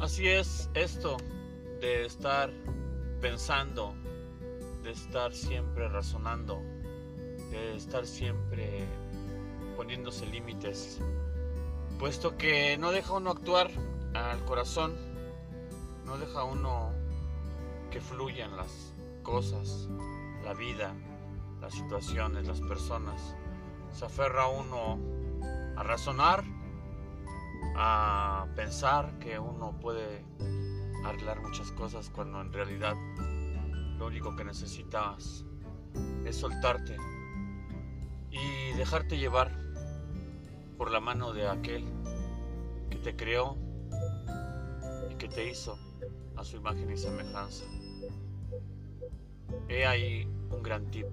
Así es esto de estar pensando, de estar siempre razonando, de estar siempre poniéndose límites, puesto que no deja uno actuar al corazón, no deja uno que fluyan las cosas, la vida, las situaciones, las personas. Se aferra uno a razonar, a pensar que uno puede arreglar muchas cosas cuando en realidad lo único que necesitas es soltarte y dejarte llevar por la mano de aquel que te creó y que te hizo a su imagen y semejanza. He ahí un gran tip.